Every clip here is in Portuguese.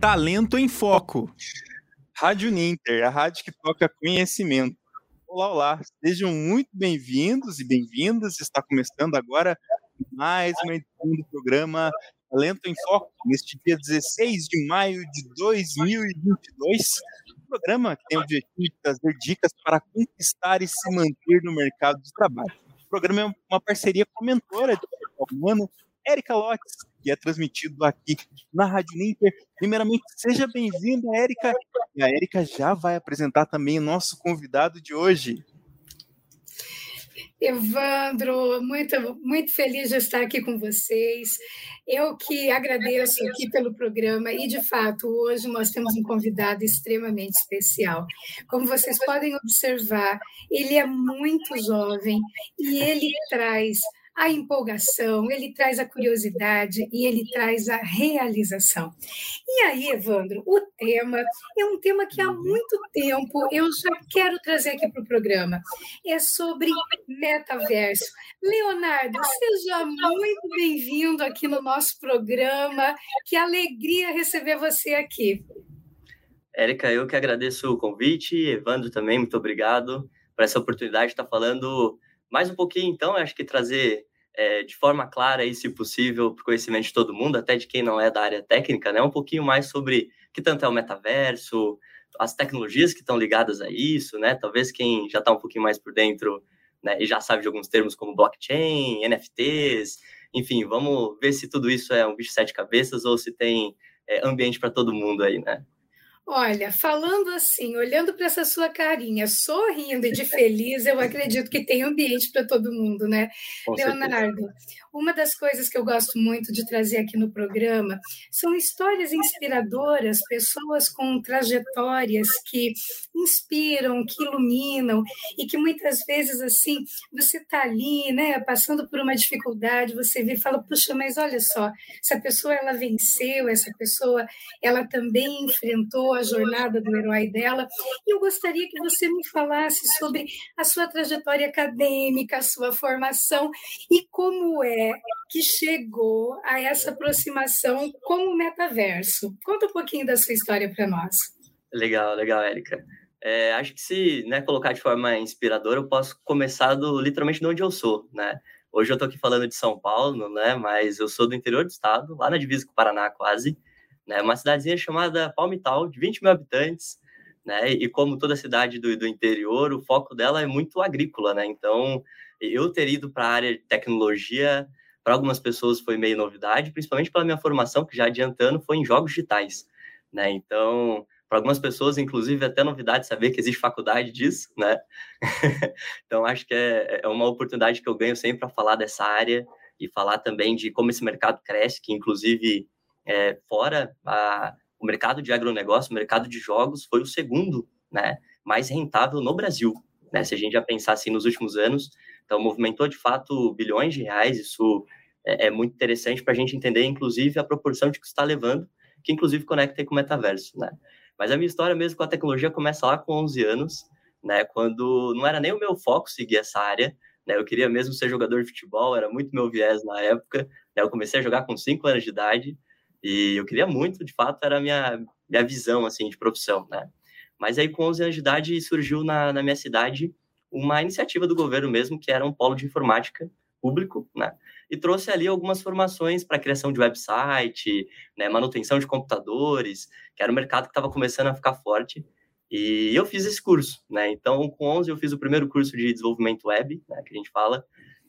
Talento em Foco. Rádio Ninter, a rádio que toca conhecimento. Olá, olá, sejam muito bem-vindos e bem-vindas. Está começando agora mais uma edição do programa Talento em Foco, neste dia 16 de maio de 2022. Um programa que tem o objetivo de trazer dicas para conquistar e se manter no mercado de trabalho. O programa é uma parceria com a mentora de humano, Érica Lotz, que é transmitido aqui na Rádio Ninter. Primeiramente, seja bem-vinda, Érica. E a Érica já vai apresentar também o nosso convidado de hoje. Evandro, muito, muito feliz de estar aqui com vocês. Eu que agradeço aqui pelo programa e, de fato, hoje nós temos um convidado extremamente especial. Como vocês podem observar, ele é muito jovem e ele traz a empolgação, ele traz a curiosidade e ele traz a realização. E aí, Evandro, o tema é um tema que há uhum. muito tempo eu já quero trazer aqui para o programa. É sobre metaverso. Leonardo, seja muito bem-vindo aqui no nosso programa. Que alegria receber você aqui. Érica, eu que agradeço o convite, Evandro também, muito obrigado por essa oportunidade de estar falando mais um pouquinho, então, acho que trazer é, de forma clara e, se possível, para o conhecimento de todo mundo, até de quem não é da área técnica, né? Um pouquinho mais sobre que tanto é o metaverso, as tecnologias que estão ligadas a isso, né? Talvez quem já está um pouquinho mais por dentro né, e já sabe de alguns termos como blockchain, NFTs, enfim, vamos ver se tudo isso é um bicho de sete cabeças ou se tem é, ambiente para todo mundo aí, né? Olha, falando assim, olhando para essa sua carinha, sorrindo e de feliz, eu acredito que tem ambiente para todo mundo, né? Com Leonardo, certeza. uma das coisas que eu gosto muito de trazer aqui no programa são histórias inspiradoras, pessoas com trajetórias que inspiram, que iluminam e que muitas vezes assim, você está ali, né, passando por uma dificuldade, você vê e fala, puxa, mas olha só, essa pessoa ela venceu, essa pessoa ela também enfrentou a jornada do herói dela. E eu gostaria que você me falasse sobre a sua trajetória acadêmica, a sua formação e como é que chegou a essa aproximação com o metaverso. Conta um pouquinho da sua história para nós. Legal, legal, Érica. É, acho que se né, colocar de forma inspiradora, eu posso começar do, literalmente de onde eu sou, né? Hoje eu estou aqui falando de São Paulo, né? Mas eu sou do interior do estado, lá na divisa com o Paraná, quase né? Uma cidadezinha chamada Palmital, de 20 mil habitantes, né? E como toda cidade do, do interior, o foco dela é muito agrícola, né? Então, eu ter ido para a área de tecnologia, para algumas pessoas foi meio novidade, principalmente pela minha formação, que já adiantando, foi em jogos digitais, né? Então, para algumas pessoas, inclusive, até novidade saber que existe faculdade disso, né? então, acho que é, é uma oportunidade que eu ganho sempre para falar dessa área e falar também de como esse mercado cresce, que inclusive é, fora a, o mercado de agronegócio, o mercado de jogos foi o segundo né, mais rentável no Brasil. Né, se a gente já pensar assim nos últimos anos, então movimentou de fato bilhões de reais, isso é, é muito interessante para a gente entender, inclusive, a proporção de que está levando, que inclusive conecta com o metaverso. Né? Mas a minha história mesmo com a tecnologia começa lá com 11 anos, né, quando não era nem o meu foco seguir essa área, né, eu queria mesmo ser jogador de futebol, era muito meu viés na época, né, eu comecei a jogar com 5 anos de idade, e eu queria muito, de fato, era a minha, minha visão, assim, de profissão, né? Mas aí, com 11 anos de idade, surgiu na, na minha cidade uma iniciativa do governo mesmo, que era um polo de informática público, né? E trouxe ali algumas formações para criação de website, né, manutenção de computadores, que era um mercado que estava começando a ficar forte. E eu fiz esse curso, né? Então, com 11 eu fiz o primeiro curso de desenvolvimento web, né, que a gente fala,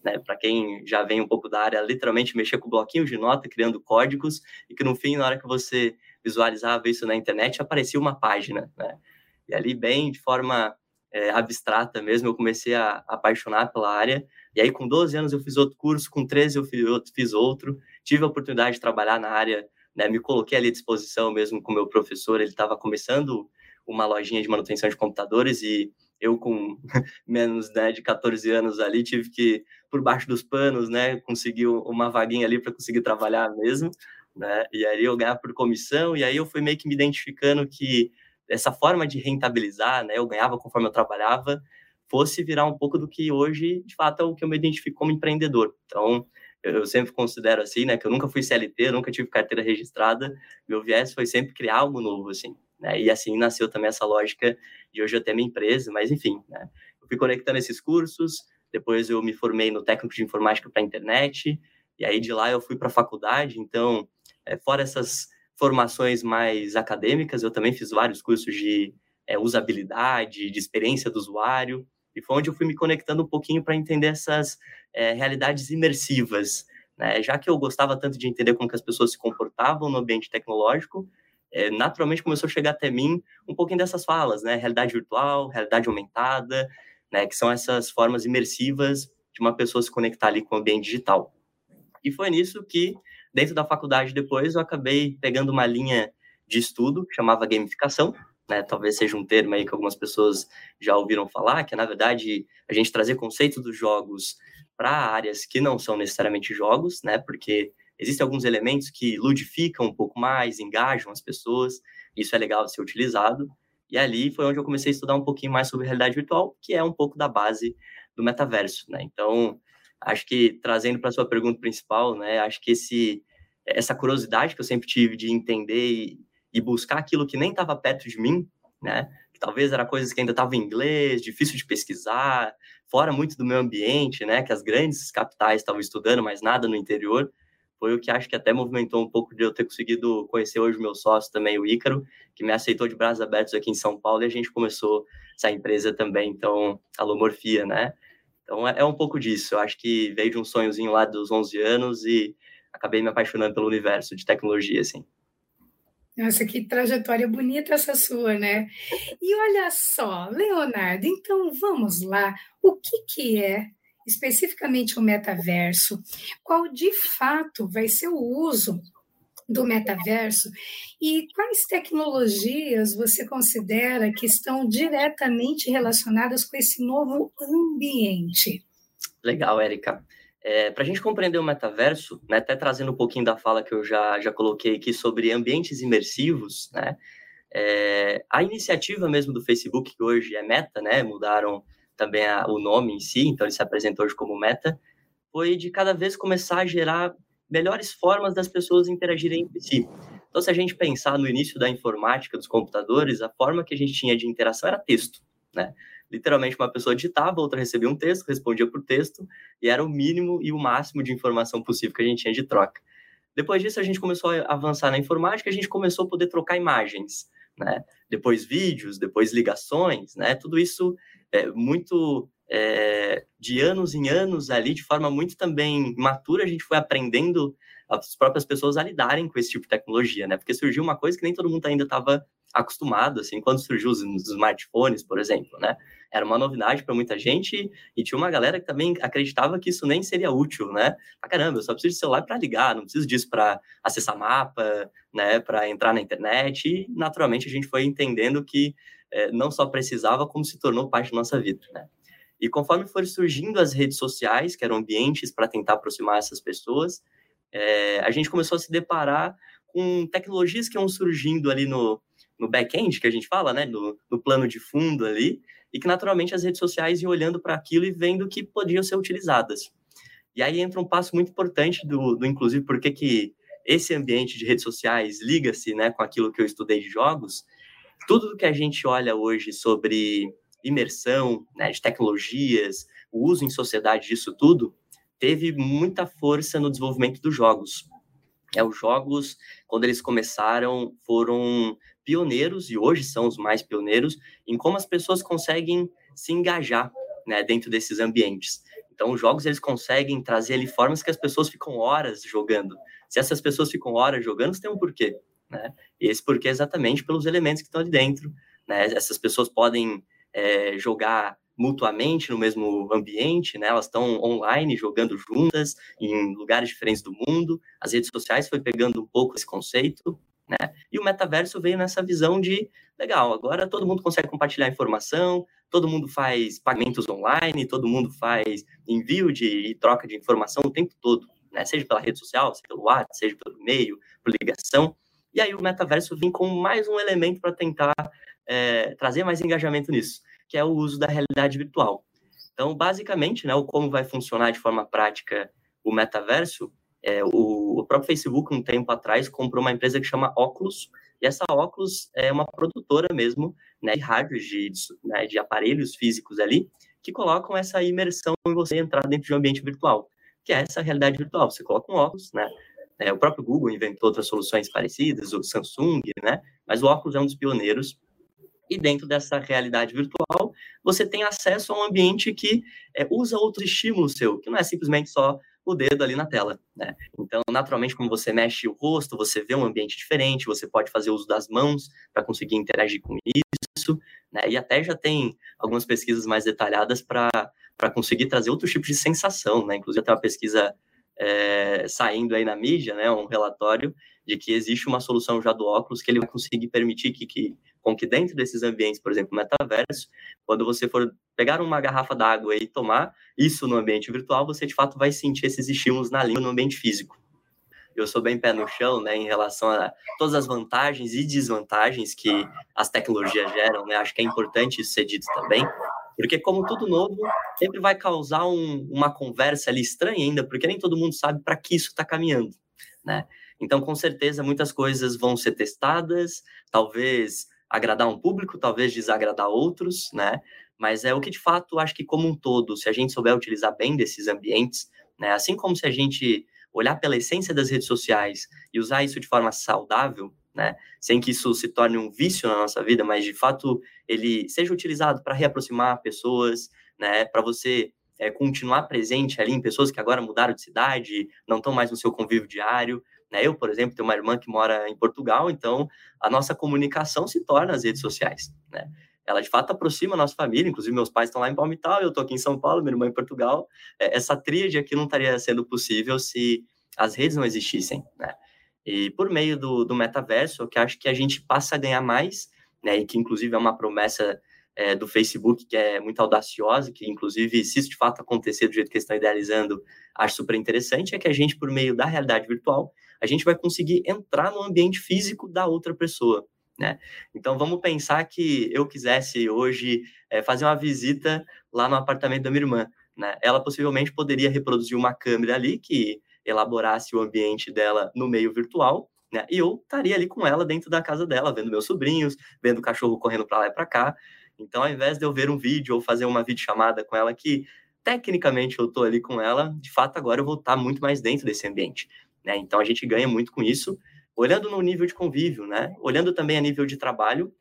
né, para quem já vem um pouco da área, literalmente mexer com bloquinhos de nota, criando códigos, e que no fim, na hora que você visualizava isso na internet, aparecia uma página, né? E ali, bem de forma é, abstrata mesmo, eu comecei a, apaixonar pela área, e aí com 12 anos eu fiz outro curso, com 13 eu fiz outro. Tive a oportunidade de trabalhar na área, né, me coloquei ali à disposição mesmo com o meu professor, ele estava começando uma lojinha de manutenção de computadores, e eu com menos né, de 14 anos ali tive que por baixo dos panos, né, conseguir uma vaguinha ali para conseguir trabalhar mesmo, né? E aí eu ganhava por comissão e aí eu fui meio que me identificando que essa forma de rentabilizar, né, eu ganhava conforme eu trabalhava, fosse virar um pouco do que hoje, de fato, é o que eu me identifico como empreendedor. Então, eu sempre considero assim, né, que eu nunca fui CLT, nunca tive carteira registrada, meu viés foi sempre criar algo novo, assim, né, e assim nasceu também essa lógica de hoje eu ter minha empresa, mas enfim, né, eu fui conectando esses cursos, depois eu me formei no técnico de informática para internet, e aí de lá eu fui para a faculdade, então, é, fora essas formações mais acadêmicas, eu também fiz vários cursos de é, usabilidade, de experiência do usuário, e foi onde eu fui me conectando um pouquinho para entender essas é, realidades imersivas. Né? Já que eu gostava tanto de entender como que as pessoas se comportavam no ambiente tecnológico, é, naturalmente começou a chegar até mim um pouquinho dessas falas, né? Realidade virtual, realidade aumentada, né? Que são essas formas imersivas de uma pessoa se conectar ali com o ambiente digital. E foi nisso que, dentro da faculdade depois, eu acabei pegando uma linha de estudo chamava gamificação, né, talvez seja um termo aí que algumas pessoas já ouviram falar, que é, na verdade, a gente trazer conceitos dos jogos para áreas que não são necessariamente jogos, né, porque existem alguns elementos que ludificam um pouco mais, engajam as pessoas, isso é legal de ser utilizado, e ali foi onde eu comecei a estudar um pouquinho mais sobre realidade virtual, que é um pouco da base do metaverso, né, então, acho que, trazendo para a sua pergunta principal, né, acho que esse, essa curiosidade que eu sempre tive de entender e e buscar aquilo que nem estava perto de mim, né? Que talvez era coisas que ainda estavam em inglês, difícil de pesquisar, fora muito do meu ambiente, né? Que as grandes capitais estavam estudando, mas nada no interior. Foi o que acho que até movimentou um pouco de eu ter conseguido conhecer hoje o meu sócio também, o Ícaro, que me aceitou de braços abertos aqui em São Paulo e a gente começou essa empresa também, então, Alomorfia, né? Então, é, é um pouco disso. Eu acho que veio de um sonhozinho lá dos 11 anos e acabei me apaixonando pelo universo de tecnologia, assim. Nossa, que trajetória bonita essa sua, né? E olha só, Leonardo, então vamos lá. O que, que é especificamente o metaverso? Qual de fato vai ser o uso do metaverso e quais tecnologias você considera que estão diretamente relacionadas com esse novo ambiente? Legal, Érica. É, para a gente compreender o metaverso, né, até trazendo um pouquinho da fala que eu já, já coloquei aqui sobre ambientes imersivos, né, é, a iniciativa mesmo do Facebook, que hoje é Meta, né, mudaram também a, o nome em si, então ele se apresenta hoje como Meta, foi de cada vez começar a gerar melhores formas das pessoas interagirem entre si. Então, se a gente pensar no início da informática dos computadores, a forma que a gente tinha de interação era texto, né? literalmente uma pessoa digitava, outra recebia um texto, respondia por texto, e era o mínimo e o máximo de informação possível que a gente tinha de troca. Depois disso, a gente começou a avançar na informática, a gente começou a poder trocar imagens, né? Depois vídeos, depois ligações, né? Tudo isso é muito é, de anos em anos ali, de forma muito também matura, a gente foi aprendendo as próprias pessoas a lidarem com esse tipo de tecnologia, né? Porque surgiu uma coisa que nem todo mundo ainda estava acostumado, assim, quando surgiu os, smartphones, por exemplo, né? Era uma novidade para muita gente e tinha uma galera que também acreditava que isso nem seria útil, né? Ah, caramba, eu só preciso de celular para ligar, não preciso disso para acessar mapa, né? Para entrar na internet e, naturalmente, a gente foi entendendo que é, não só precisava, como se tornou parte da nossa vida, né? E conforme foram surgindo as redes sociais, que eram ambientes para tentar aproximar essas pessoas, é, a gente começou a se deparar com tecnologias que iam surgindo ali no, no back-end, que a gente fala, né, no, no, plano de fundo ali, e que naturalmente as redes sociais iam olhando para aquilo e vendo que podiam ser utilizadas. E aí entra um passo muito importante do, do inclusive, porque que esse ambiente de redes sociais liga-se né, com aquilo que eu estudei de jogos. Tudo que a gente olha hoje sobre imersão, né, de tecnologias, o uso em sociedade disso tudo, teve muita força no desenvolvimento dos jogos. É, os jogos, quando eles começaram, foram pioneiros, e hoje são os mais pioneiros, em como as pessoas conseguem se engajar né, dentro desses ambientes. Então, os jogos eles conseguem trazer ali formas que as pessoas ficam horas jogando. Se essas pessoas ficam horas jogando, tem um porquê. Né? Esse porquê é exatamente pelos elementos que estão ali dentro. Né? Essas pessoas podem é, jogar mutuamente no mesmo ambiente, né? Elas estão online jogando juntas em lugares diferentes do mundo. As redes sociais foi pegando um pouco esse conceito, né? E o metaverso veio nessa visão de legal, agora todo mundo consegue compartilhar informação, todo mundo faz pagamentos online, todo mundo faz envio de e troca de informação o tempo todo, né? Seja pela rede social, seja pelo WhatsApp, seja pelo e-mail, por ligação. E aí o metaverso vem com mais um elemento para tentar é, trazer mais engajamento nisso que é o uso da realidade virtual. Então, basicamente, né, o como vai funcionar de forma prática o metaverso, é, o, o, próprio Facebook, um tempo atrás, comprou uma empresa que chama Oculus, e essa Oculus é uma produtora mesmo né, de hardware, de, né, de aparelhos físicos ali, que colocam essa imersão em você entrar dentro de um ambiente virtual, que é essa realidade virtual. Você coloca um óculos, né? É, o próprio Google inventou outras soluções parecidas, o Samsung, né? Mas o óculos é um dos pioneiros. E dentro dessa realidade virtual, você tem acesso a um ambiente que é, usa outros estímulos seu, que não é simplesmente só o dedo ali na tela, né? Então, naturalmente, como você mexe o rosto, você vê um ambiente diferente, você pode fazer uso das mãos para conseguir interagir com isso, né? E até já tem algumas pesquisas mais detalhadas para conseguir trazer outros tipos de sensação, né? Inclusive, tem uma pesquisa é, saindo aí na mídia, né? Um relatório de que existe uma solução já do óculos que ele vai conseguir permitir que, que com que dentro desses ambientes, por exemplo, metaverso, quando você for pegar uma garrafa d'água e tomar isso no ambiente virtual, você de fato vai sentir esses estímulos na língua no ambiente físico. Eu sou bem pé no chão, né, em relação a todas as vantagens e desvantagens que as tecnologias geram, né? Acho que é importante isso ser dito também, porque como tudo novo, sempre vai causar um, uma conversa ali estranha ainda, porque nem todo mundo sabe para que isso está caminhando, né? Então, com certeza, muitas coisas vão ser testadas, talvez agradar um público, talvez desagradar outros, né? Mas é o que de fato acho que como um todo, se a gente souber utilizar bem desses ambientes, né? Assim como se a gente olhar pela essência das redes sociais e usar isso de forma saudável, né? Sem que isso se torne um vício na nossa vida, mas de fato ele seja utilizado para reaproximar pessoas, né? Para você é, continuar presente ali em pessoas que agora mudaram de cidade, não estão mais no seu convívio diário, né? Eu, por exemplo, tenho uma irmã que mora em Portugal, então a nossa comunicação se torna as redes sociais, né? Ela de fato aproxima a nossa família, inclusive meus pais estão lá em Palmital, eu estou aqui em São Paulo, minha irmã em Portugal. É, essa tríade aqui não estaria sendo possível se as redes não existissem, né? E por meio do, do metaverso, que acho que a gente passa a ganhar mais, né? E que inclusive é uma promessa é, do Facebook que é muito audaciosa, que inclusive, se isso de fato acontecer do jeito que eles estão idealizando, acho super interessante, é que a gente, por meio da realidade virtual, a gente vai conseguir entrar no ambiente físico da outra pessoa. Né? Então vamos pensar que eu quisesse hoje é, fazer uma visita lá no apartamento da minha irmã. Né? Ela possivelmente poderia reproduzir uma câmera ali que elaborasse o ambiente dela no meio virtual, né? E eu estaria ali com ela dentro da casa dela, vendo meus sobrinhos, vendo o cachorro correndo para lá e para cá. Então, ao invés de eu ver um vídeo ou fazer uma videochamada com ela que tecnicamente eu estou ali com ela, de fato agora eu vou estar muito mais dentro desse ambiente. Né? Então a gente ganha muito com isso. Olhando no nível de convívio, né? Olhando também a nível de trabalho,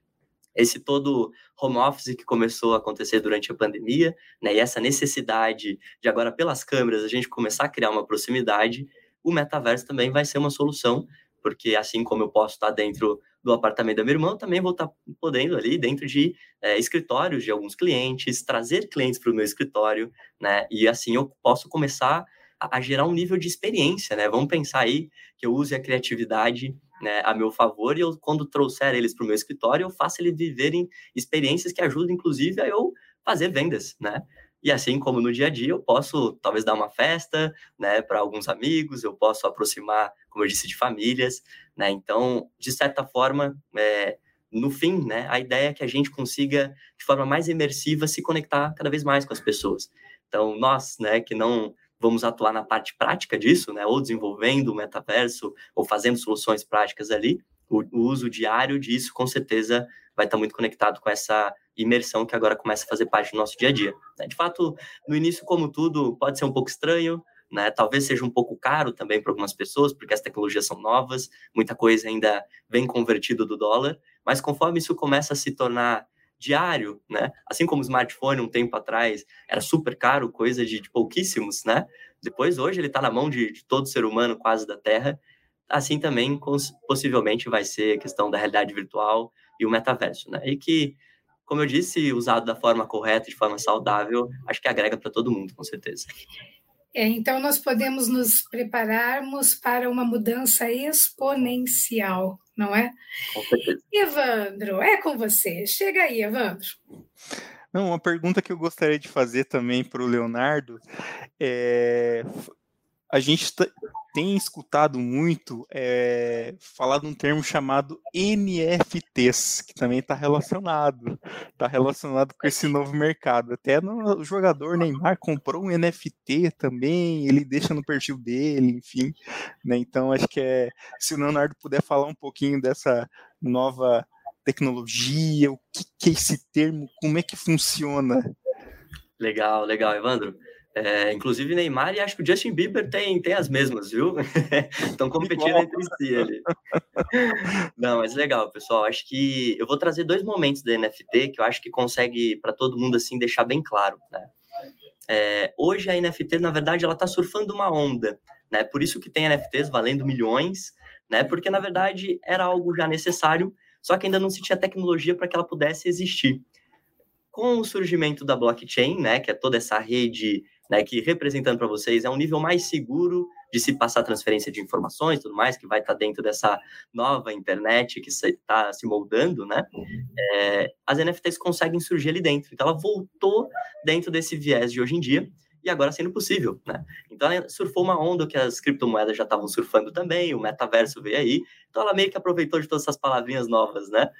esse todo home office que começou a acontecer durante a pandemia, né? E essa necessidade de agora pelas câmeras a gente começar a criar uma proximidade, o metaverso também vai ser uma solução, porque assim como eu posso estar dentro do apartamento da minha irmã, eu também vou estar podendo ali dentro de é, escritórios de alguns clientes, trazer clientes para o meu escritório, né? E assim eu posso começar a, gerar um nível de experiência, né? Vamos pensar aí que eu use a criatividade né, a meu favor e eu, quando trouxer eles para o meu escritório, eu faço eles viverem experiências que ajudam, inclusive, a eu fazer vendas, né? E assim como no dia a dia, eu posso talvez dar uma festa, né, para alguns amigos, eu posso aproximar, como eu disse, de famílias, né? Então, de certa forma, é, no fim, né, a ideia é que a gente consiga, de forma mais imersiva, se conectar cada vez mais com as pessoas. Então, nós, né, que não vamos atuar na parte prática disso, né? Ou desenvolvendo o metaverso, ou fazendo soluções práticas ali. O, o uso diário disso, com certeza, vai estar muito conectado com essa imersão que agora começa a fazer parte do nosso dia a dia. Né? De fato, no início, como tudo, pode ser um pouco estranho, né? Talvez seja um pouco caro também para algumas pessoas, porque as tecnologias são novas, muita coisa ainda vem convertido do dólar, mas conforme isso começa a se tornar diário, né? Assim como o smartphone um tempo atrás era super caro, coisa de, de pouquíssimos, né? Depois hoje ele está na mão de, de, todo ser humano quase da Terra. Assim também possivelmente vai ser a questão da realidade virtual e o metaverso, né? E que, como eu disse, usado da forma correta, de forma saudável, acho que agrega para todo mundo, com certeza. É, então, nós podemos nos prepararmos para uma mudança exponencial, não é? Evandro, é com você. Chega aí, Evandro. Não, uma pergunta que eu gostaria de fazer também para o Leonardo é: a gente tem escutado muito é, falar de um termo chamado NFTs, que também está relacionado, está relacionado com esse novo mercado. Até no, o jogador Neymar comprou um NFT também, ele deixa no perfil dele, enfim. Né? Então acho que é, se o Leonardo puder falar um pouquinho dessa nova tecnologia, o que, que é esse termo, como é que funciona? Legal, legal, Evandro. É, inclusive Neymar e acho que o Justin Bieber tem, tem as mesmas, viu? Estão competindo entre si ali. Não, mas legal, pessoal. Acho que eu vou trazer dois momentos da NFT que eu acho que consegue para todo mundo assim deixar bem claro, né? É, hoje a NFT, na verdade, ela está surfando uma onda, né? Por isso que tem NFTs valendo milhões, né? Porque na verdade era algo já necessário, só que ainda não se tinha tecnologia para que ela pudesse existir. Com o surgimento da blockchain, né, que é toda essa rede né, que representando para vocês é um nível mais seguro de se passar transferência de informações, tudo mais, que vai estar tá dentro dessa nova internet que está se moldando, né? É, as NFTs conseguem surgir ali dentro. Então, ela voltou dentro desse viés de hoje em dia e agora sendo possível, né? Então, ela surfou uma onda que as criptomoedas já estavam surfando também, o metaverso veio aí, então ela meio que aproveitou de todas essas palavrinhas novas, né?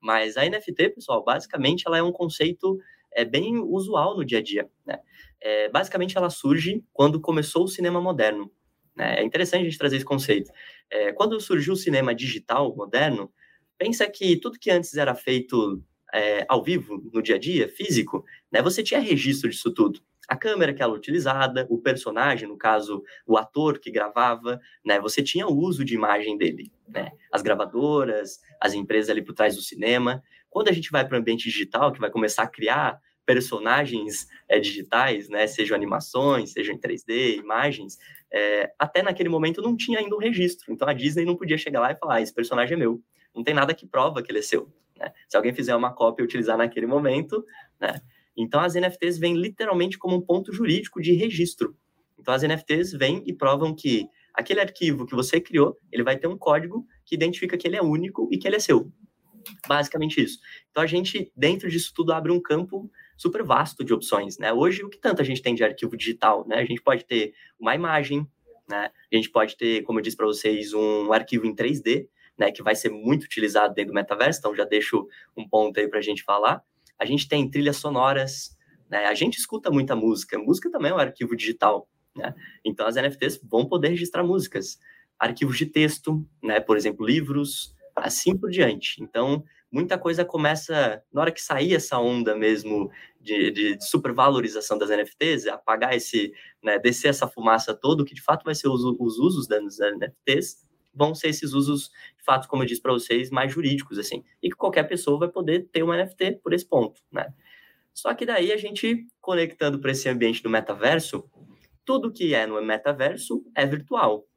Mas a NFT, pessoal, basicamente ela é um conceito é bem usual no dia a dia, né? É, basicamente, ela surge quando começou o cinema moderno. Né? É interessante a gente trazer esse conceito. É, quando surgiu o cinema digital moderno, pensa que tudo que antes era feito é, ao vivo, no dia a dia, físico, né, você tinha registro disso tudo. A câmera que era utilizada, o personagem, no caso, o ator que gravava, né, você tinha o uso de imagem dele. Né? As gravadoras, as empresas ali por trás do cinema. Quando a gente vai para o ambiente digital, que vai começar a criar personagens é, digitais, né, sejam animações, sejam em 3D, imagens, é, até naquele momento não tinha ainda um registro. Então a Disney não podia chegar lá e falar: ah, esse personagem é meu. Não tem nada que prova que ele é seu. Né? Se alguém fizer uma cópia e utilizar naquele momento, né? Então as NFTs vêm literalmente como um ponto jurídico de registro. Então as NFTs vêm e provam que aquele arquivo que você criou, ele vai ter um código que identifica que ele é único e que ele é seu. Basicamente isso. Então a gente, dentro disso tudo, abre um campo super vasto de opções, né? Hoje, o que tanto a gente tem de arquivo digital, né? A gente pode ter uma imagem, né? A gente pode ter, como eu disse para vocês, um arquivo em 3D, né? Que vai ser muito utilizado dentro do metaverso, então já deixo um ponto aí para a gente falar. A gente tem trilhas sonoras, né? A gente escuta muita música, música também é um arquivo digital, né? Então as NFTs vão poder registrar músicas, arquivos de texto, né? Por exemplo, livros, assim por diante. Então, muita coisa começa, na hora que sair essa onda mesmo de, de supervalorização das NFTs, apagar esse, né, descer essa fumaça toda, que de fato vai ser os, os usos das NFTs, vão ser esses usos, de fato, como eu disse para vocês, mais jurídicos, assim, e que qualquer pessoa vai poder ter uma NFT por esse ponto, né? Só que daí a gente, conectando para esse ambiente do metaverso, tudo que é no metaverso é virtual.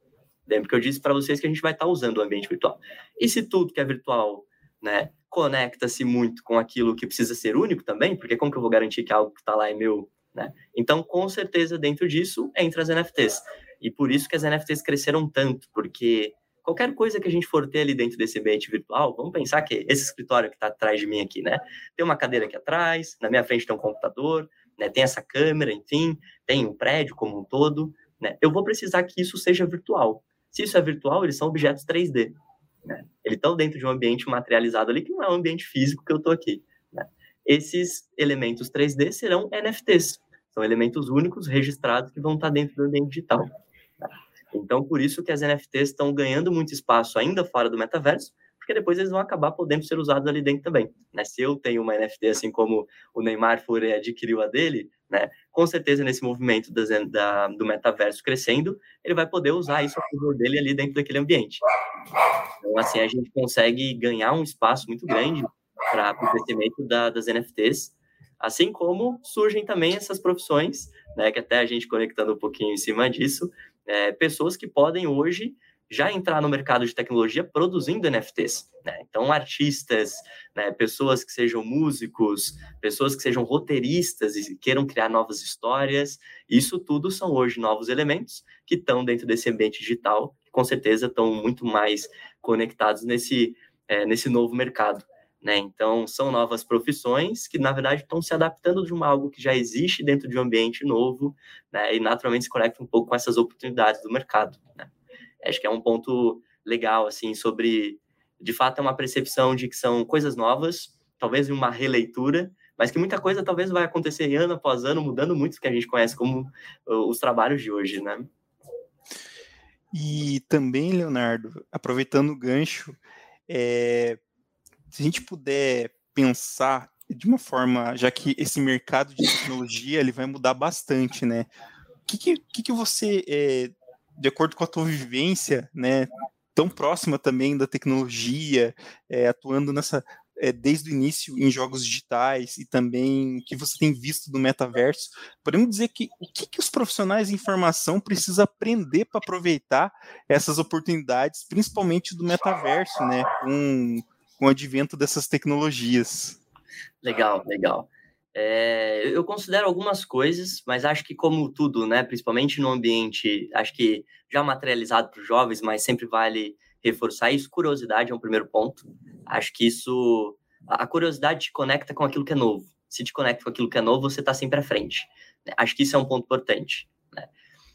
Lembra que eu disse para vocês que a gente vai estar tá usando o ambiente virtual. E se tudo que é virtual, né, conecta-se muito com aquilo que precisa ser único também, porque como que eu vou garantir que algo que está lá é meu, né? Então, com certeza, dentro disso, entra as NFTs. E por isso que as NFTs cresceram tanto, porque qualquer coisa que a gente for ter ali dentro desse ambiente virtual, vamos pensar que esse escritório que está atrás de mim aqui, né? Tem uma cadeira aqui atrás, na minha frente tem um computador, né? Tem essa câmera, enfim, tem um prédio como um todo, né? Eu vou precisar que isso seja virtual. Se isso é virtual, eles são objetos 3D. Né? Eles estão dentro de um ambiente materializado ali, que não é um ambiente físico que eu estou aqui. Né? Esses elementos 3D serão NFTs, são elementos únicos registrados que vão estar dentro do ambiente digital. Né? Então, por isso que as NFTs estão ganhando muito espaço ainda fora do metaverso, porque depois eles vão acabar podendo ser usados ali dentro também. Né? Se eu tenho uma NFT, assim como o Neymar for adquiriu a dele, né? com certeza nesse movimento da, do metaverso crescendo, ele vai poder usar isso a favor dele ali dentro daquele ambiente. Então, assim, a gente consegue ganhar um espaço muito grande para o crescimento da, das NFTs, assim como surgem também essas profissões, né, que até a gente conectando um pouquinho em cima disso, é, pessoas que podem hoje já entrar no mercado de tecnologia produzindo NFTs. Né? Então, artistas, né, pessoas que sejam músicos, pessoas que sejam roteiristas e queiram criar novas histórias, isso tudo são hoje novos elementos que estão dentro desse ambiente digital, que com certeza estão muito mais conectados nesse, é, nesse novo mercado. Né? Então, são novas profissões que, na verdade, estão se adaptando de uma algo que já existe dentro de um ambiente novo, né? e naturalmente se conectam um pouco com essas oportunidades do mercado. Acho que é um ponto legal, assim, sobre, de fato, é uma percepção de que são coisas novas, talvez uma releitura, mas que muita coisa talvez vai acontecer ano após ano, mudando muito o que a gente conhece como os trabalhos de hoje, né? E também, Leonardo, aproveitando o gancho, é, se a gente puder pensar de uma forma, já que esse mercado de tecnologia ele vai mudar bastante, né? O que, que, que você, é, de acordo com a tua vivência, né, tão próxima também da tecnologia, é, atuando nessa é, desde o início em jogos digitais e também que você tem visto do metaverso, podemos dizer que o que, que os profissionais de informação precisam aprender para aproveitar essas oportunidades, principalmente do metaverso, né, com, com o advento dessas tecnologias. Legal, legal. É, eu considero algumas coisas, mas acho que como tudo, né, principalmente no ambiente, acho que já materializado para os jovens, mas sempre vale reforçar isso. Curiosidade é um primeiro ponto. Acho que isso, a curiosidade te conecta com aquilo que é novo. Se te conecta com aquilo que é novo, você está sempre à frente. Né? Acho que isso é um ponto importante. Né?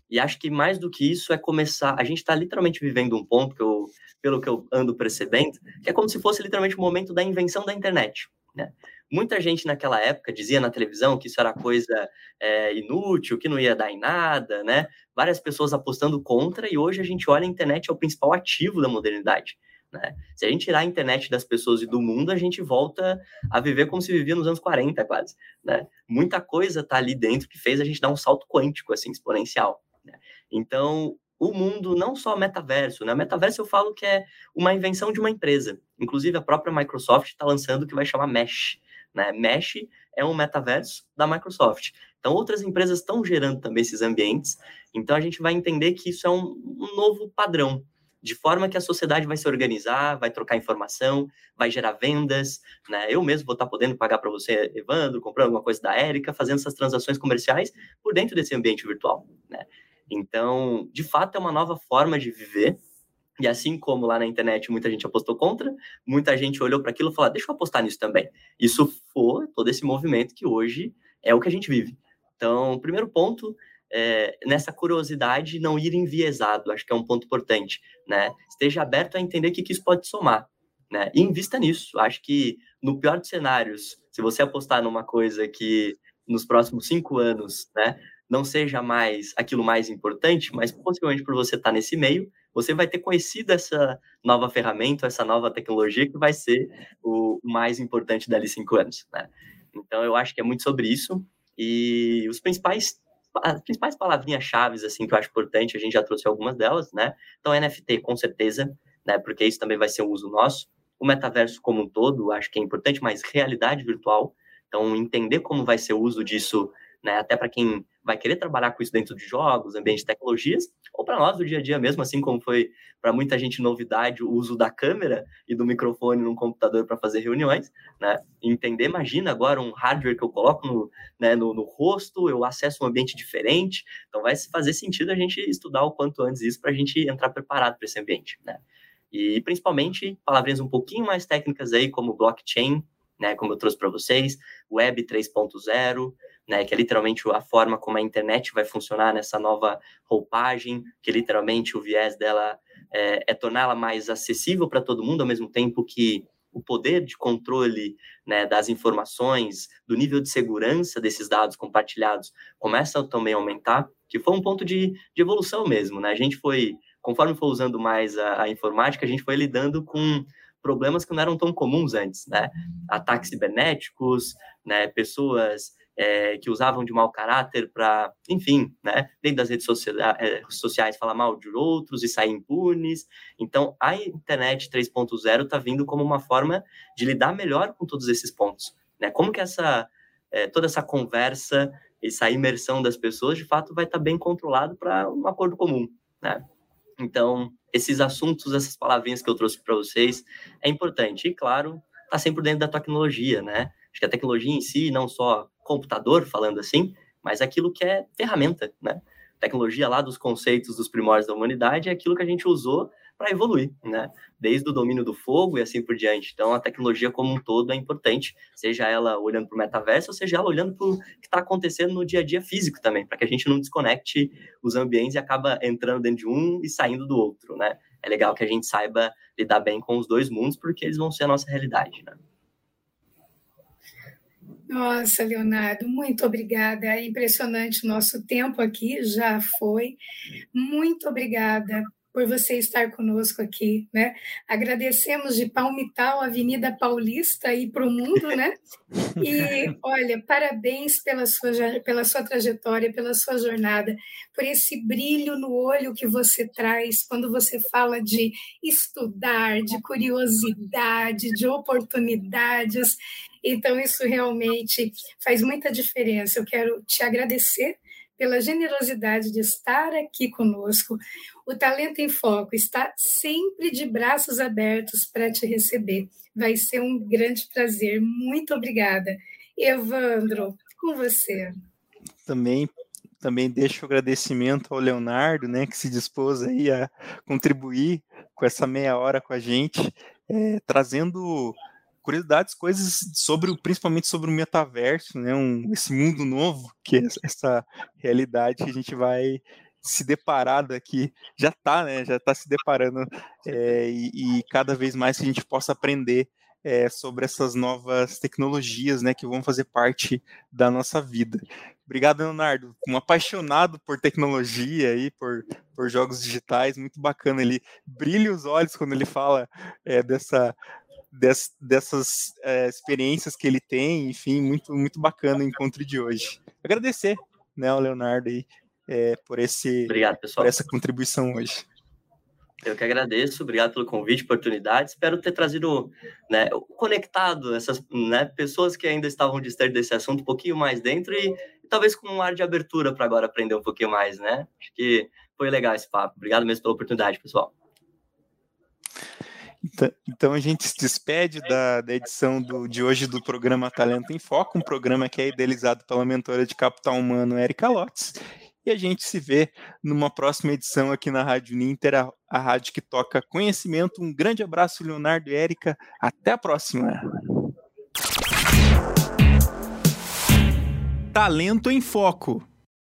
E acho que mais do que isso é começar. A gente está literalmente vivendo um ponto que eu, pelo que eu ando percebendo, que é como se fosse literalmente o momento da invenção da internet. Né? Muita gente naquela época dizia na televisão que isso era coisa é, inútil, que não ia dar em nada, né? Várias pessoas apostando contra, e hoje a gente olha a internet é o principal ativo da modernidade. Né? Se a gente tirar a internet das pessoas e do mundo, a gente volta a viver como se vivia nos anos 40, quase. Né? Muita coisa está ali dentro que fez a gente dar um salto quântico, assim, exponencial. Né? Então, o mundo, não só metaverso, né? Metaverso eu falo que é uma invenção de uma empresa. Inclusive, a própria Microsoft está lançando o que vai chamar Mesh. Né? Mesh é um metaverso da Microsoft. Então, outras empresas estão gerando também esses ambientes. Então, a gente vai entender que isso é um, um novo padrão, de forma que a sociedade vai se organizar, vai trocar informação, vai gerar vendas. Né? Eu mesmo vou estar podendo pagar para você, Evandro, comprando alguma coisa da Érica, fazendo essas transações comerciais por dentro desse ambiente virtual. Né? Então, de fato, é uma nova forma de viver. E assim como lá na internet muita gente apostou contra, muita gente olhou para aquilo e falou: ah, deixa eu apostar nisso também. Isso foi todo esse movimento que hoje é o que a gente vive. Então, primeiro ponto, é, nessa curiosidade, não ir enviesado, acho que é um ponto importante, né? Esteja aberto a entender o que, que isso pode somar, né? E invista nisso. Acho que, no pior dos cenários, se você apostar numa coisa que nos próximos cinco anos, né, não seja mais aquilo mais importante, mas possivelmente por você estar nesse meio, você vai ter conhecido essa nova ferramenta, essa nova tecnologia que vai ser o mais importante dali cinco anos, né? Então eu acho que é muito sobre isso e os principais as principais palavrinhas-chave assim que eu acho importante, a gente já trouxe algumas delas, né? Então NFT com certeza, né? Porque isso também vai ser um uso nosso. O metaverso como um todo, acho que é importante, mas realidade virtual, então entender como vai ser o uso disso né? Até para quem vai querer trabalhar com isso dentro de jogos, ambiente de tecnologias, ou para nós do dia a dia mesmo, assim como foi para muita gente novidade o uso da câmera e do microfone num computador para fazer reuniões, né? Entender, imagina agora um hardware que eu coloco no, né, no, no, rosto, eu acesso um ambiente diferente, então vai fazer sentido a gente estudar o quanto antes isso para a gente entrar preparado para esse ambiente, né? E principalmente palavrinhas um pouquinho mais técnicas aí, como blockchain, né, como eu trouxe para vocês, Web 3.0, né, que é literalmente a forma como a internet vai funcionar nessa nova roupagem, que literalmente o viés dela é, é torná-la mais acessível para todo mundo, ao mesmo tempo que o poder de controle né, das informações, do nível de segurança desses dados compartilhados começa também a aumentar, que foi um ponto de, de evolução mesmo. Né? A gente foi, conforme foi usando mais a, a informática, a gente foi lidando com problemas que não eram tão comuns antes, né? Ataques cibernéticos, né? Pessoas é, que usavam de mau caráter para, enfim, né, dentro das redes é, sociais falar mal de outros e sair impunes. Então, a internet 3.0 está vindo como uma forma de lidar melhor com todos esses pontos. Né? Como que essa é, toda essa conversa, essa imersão das pessoas, de fato, vai estar tá bem controlado para um acordo comum, né? Então, esses assuntos, essas palavrinhas que eu trouxe para vocês, é importante. E, claro, tá sempre dentro da tecnologia, né? Acho que a tecnologia em si, não só computador, falando assim, mas aquilo que é ferramenta, né? Tecnologia lá dos conceitos dos primórdios da humanidade é aquilo que a gente usou para evoluir, né? Desde o domínio do fogo e assim por diante. Então, a tecnologia como um todo é importante, seja ela olhando para o metaverso, ou seja ela olhando para o que está acontecendo no dia a dia físico também, para que a gente não desconecte os ambientes e acaba entrando dentro de um e saindo do outro, né? É legal que a gente saiba lidar bem com os dois mundos, porque eles vão ser a nossa realidade, né? Nossa, Leonardo, muito obrigada. É impressionante o nosso tempo aqui, já foi. Muito obrigada por você estar conosco aqui, né? Agradecemos de Palmital, Avenida Paulista e para o mundo, né? E olha, parabéns pela sua, pela sua trajetória, pela sua jornada, por esse brilho no olho que você traz quando você fala de estudar, de curiosidade, de oportunidades. Então, isso realmente faz muita diferença. Eu quero te agradecer pela generosidade de estar aqui conosco. O Talento em Foco está sempre de braços abertos para te receber. Vai ser um grande prazer. Muito obrigada. Evandro, com você. Também também deixo o agradecimento ao Leonardo, né, que se dispôs aí a contribuir com essa meia hora com a gente, é, trazendo curiosidades, coisas sobre, principalmente sobre o metaverso, né? Um, esse mundo novo, que é essa realidade que a gente vai se deparar daqui, já está, né? Já está se deparando é, e, e, cada vez mais que a gente possa aprender é, sobre essas novas tecnologias, né? Que vão fazer parte da nossa vida. Obrigado, Leonardo. Um apaixonado por tecnologia e por, por jogos digitais, muito bacana. Ele brilha os olhos quando ele fala é, dessa des, dessas é, experiências que ele tem, enfim, muito, muito bacana o encontro de hoje. Agradecer, né, ao Leonardo aí, é, por, esse, obrigado, pessoal. por essa contribuição hoje. Eu que agradeço, obrigado pelo convite, oportunidade. Espero ter trazido, né, conectado essas né, pessoas que ainda estavam distantes desse assunto um pouquinho mais dentro e, e talvez com um ar de abertura para agora aprender um pouquinho mais, né? Acho que foi legal esse papo. Obrigado mesmo pela oportunidade, pessoal. Então, então a gente se despede da, da edição do, de hoje do programa Talento em Foco, um programa que é idealizado pela mentora de capital humano, Erika Lotz. E a gente se vê numa próxima edição aqui na Rádio Ninter, a, a rádio que toca conhecimento. Um grande abraço, Leonardo e Érica. Até a próxima. Talento em Foco.